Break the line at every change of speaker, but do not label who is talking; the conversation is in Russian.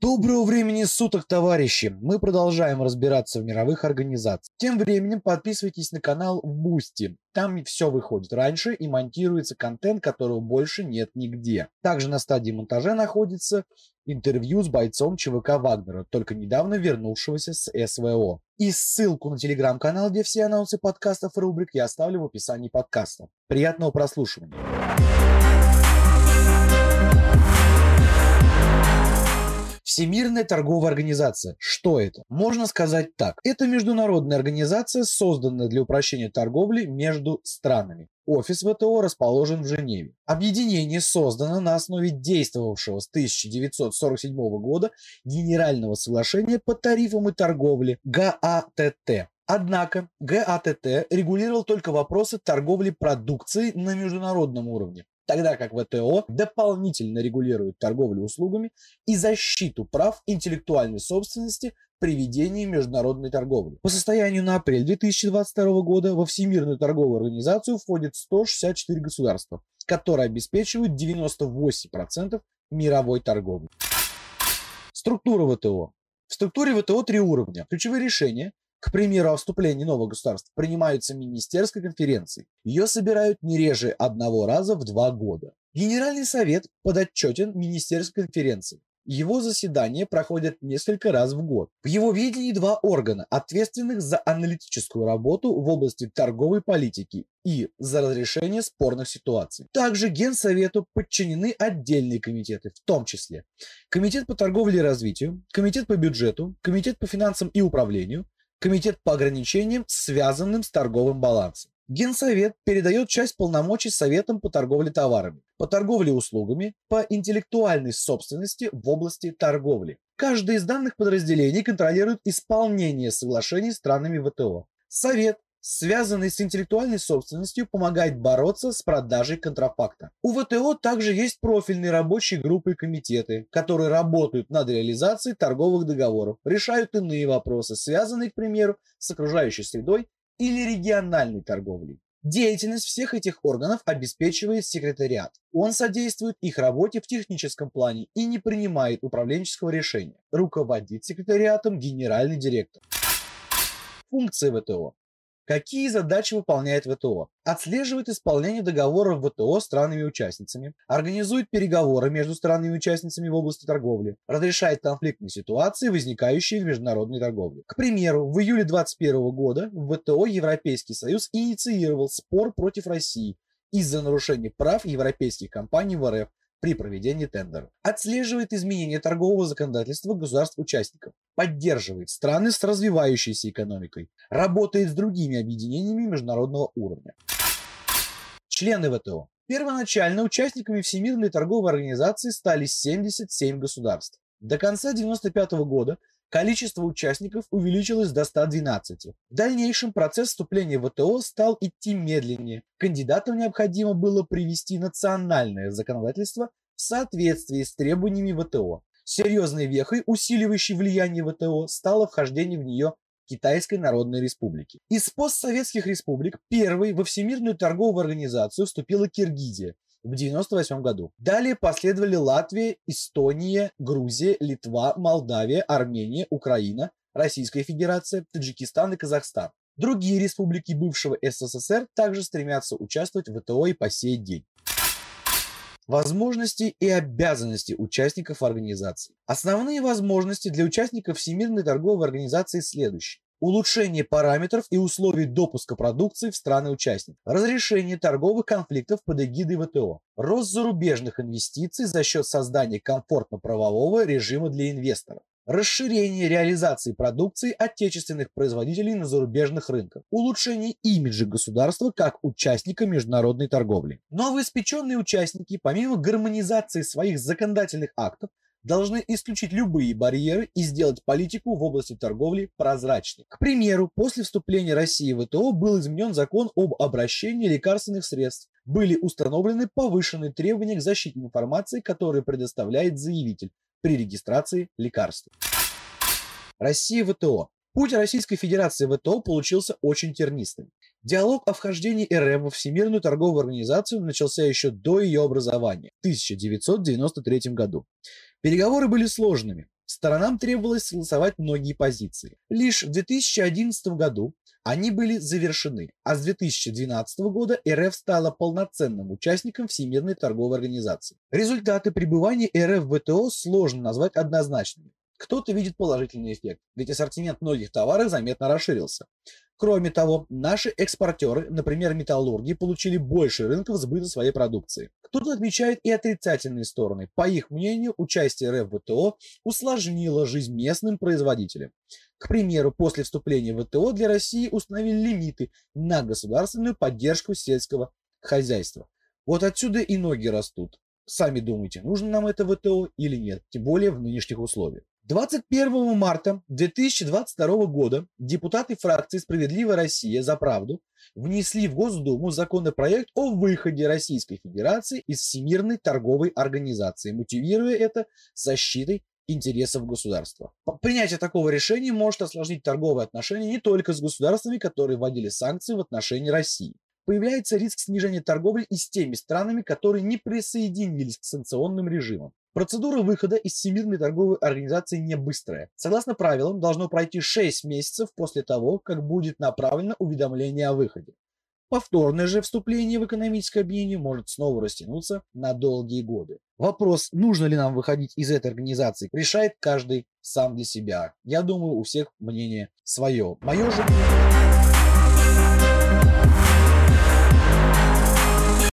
Доброго времени суток, товарищи! Мы продолжаем разбираться в мировых организациях. Тем временем подписывайтесь на канал Boosty. Там все выходит раньше и монтируется контент, которого больше нет нигде. Также на стадии монтажа находится интервью с бойцом ЧВК Вагнера, только недавно вернувшегося с СВО. И ссылку на телеграм-канал, где все анонсы подкастов и рубрик я оставлю в описании подкаста. Приятного прослушивания! Всемирная торговая организация. Что это? Можно сказать так. Это международная организация, созданная для упрощения торговли между странами. Офис ВТО расположен в Женеве. Объединение создано на основе действовавшего с 1947 года Генерального соглашения по тарифам и торговле ГАТТ. Однако ГАТТ регулировал только вопросы торговли продукцией на международном уровне тогда как ВТО дополнительно регулирует торговлю услугами и защиту прав интеллектуальной собственности при ведении международной торговли. По состоянию на апрель 2022 года во Всемирную торговую организацию входит 164 государства, которые обеспечивают 98% мировой торговли. Структура ВТО. В структуре ВТО три уровня. Ключевые решения к примеру, о вступлении новых государств принимаются министерской конференцией. Ее собирают не реже одного раза в два года. Генеральный совет подотчетен министерской конференции. Его заседания проходят несколько раз в год. В его видении два органа, ответственных за аналитическую работу в области торговой политики и за разрешение спорных ситуаций. Также Генсовету подчинены отдельные комитеты, в том числе Комитет по торговле и развитию, Комитет по бюджету, Комитет по финансам и управлению, Комитет по ограничениям, связанным с торговым балансом. Генсовет передает часть полномочий Советам по торговле товарами, по торговле услугами, по интеллектуальной собственности в области торговли. Каждое из данных подразделений контролирует исполнение соглашений с странами ВТО. Совет связанный с интеллектуальной собственностью, помогает бороться с продажей контрафакта. У ВТО также есть профильные рабочие группы и комитеты, которые работают над реализацией торговых договоров, решают иные вопросы, связанные, к примеру, с окружающей средой или региональной торговлей. Деятельность всех этих органов обеспечивает секретариат. Он содействует их работе в техническом плане и не принимает управленческого решения. Руководит секретариатом генеральный директор. Функции ВТО. Какие задачи выполняет ВТО? Отслеживает исполнение договоров ВТО странами-участницами, организует переговоры между странами-участницами в области торговли, разрешает конфликтные ситуации, возникающие в международной торговле. К примеру, в июле 2021 года в ВТО Европейский Союз инициировал спор против России из-за нарушения прав европейских компаний в РФ при проведении тендера. Отслеживает изменения торгового законодательства государств-участников. Поддерживает страны с развивающейся экономикой. Работает с другими объединениями международного уровня. Члены ВТО. Первоначально участниками Всемирной торговой организации стали 77 государств. До конца 1995 года количество участников увеличилось до 112. В дальнейшем процесс вступления в ВТО стал идти медленнее. Кандидатам необходимо было привести национальное законодательство в соответствии с требованиями ВТО. Серьезной вехой, усиливающей влияние ВТО, стало вхождение в нее Китайской Народной Республики. Из постсоветских республик первой во Всемирную торговую организацию вступила Киргизия, в 1998 году. Далее последовали Латвия, Эстония, Грузия, Литва, Молдавия, Армения, Украина, Российская Федерация, Таджикистан и Казахстан. Другие республики бывшего СССР также стремятся участвовать в ВТО и по сей день. Возможности и обязанности участников организации. Основные возможности для участников Всемирной торговой организации следующие улучшение параметров и условий допуска продукции в страны-участники, разрешение торговых конфликтов под эгидой ВТО, рост зарубежных инвестиций за счет создания комфортно-правового режима для инвесторов, расширение реализации продукции отечественных производителей на зарубежных рынках, улучшение имиджа государства как участника международной торговли. Новоиспеченные участники, помимо гармонизации своих законодательных актов, должны исключить любые барьеры и сделать политику в области торговли прозрачной. К примеру, после вступления России в ВТО был изменен закон об обращении лекарственных средств. Были установлены повышенные требования к защите информации, которые предоставляет заявитель при регистрации лекарств. Россия ВТО. Путь Российской Федерации в ВТО получился очень тернистым. Диалог о вхождении РФ во Всемирную торговую организацию начался еще до ее образования, в 1993 году. Переговоры были сложными. сторонам требовалось согласовать многие позиции. Лишь в 2011 году они были завершены, а с 2012 года РФ стала полноценным участником Всемирной торговой организации. Результаты пребывания РФ в ВТО сложно назвать однозначными. Кто-то видит положительный эффект, ведь ассортимент многих товаров заметно расширился. Кроме того, наши экспортеры, например, металлурги, получили больше рынков сбыта своей продукции. Кто-то отмечает и отрицательные стороны. По их мнению, участие РФ в ВТО усложнило жизнь местным производителям. К примеру, после вступления в ВТО для России установили лимиты на государственную поддержку сельского хозяйства. Вот отсюда и ноги растут. Сами думайте, нужно нам это ВТО или нет, тем более в нынешних условиях. 21 марта 2022 года депутаты фракции «Справедливая Россия за правду» внесли в Госдуму законопроект о выходе Российской Федерации из Всемирной торговой организации, мотивируя это защитой интересов государства. Принятие такого решения может осложнить торговые отношения не только с государствами, которые вводили санкции в отношении России. Появляется риск снижения торговли и с теми странами, которые не присоединились к санкционным режимам. Процедура выхода из Всемирной торговой организации не быстрая. Согласно правилам, должно пройти 6 месяцев после того, как будет направлено уведомление о выходе. Повторное же вступление в экономическое объединение может снова растянуться на долгие годы. Вопрос, нужно ли нам выходить из этой организации, решает каждый сам для себя. Я думаю, у всех мнение свое. Мое же мнение...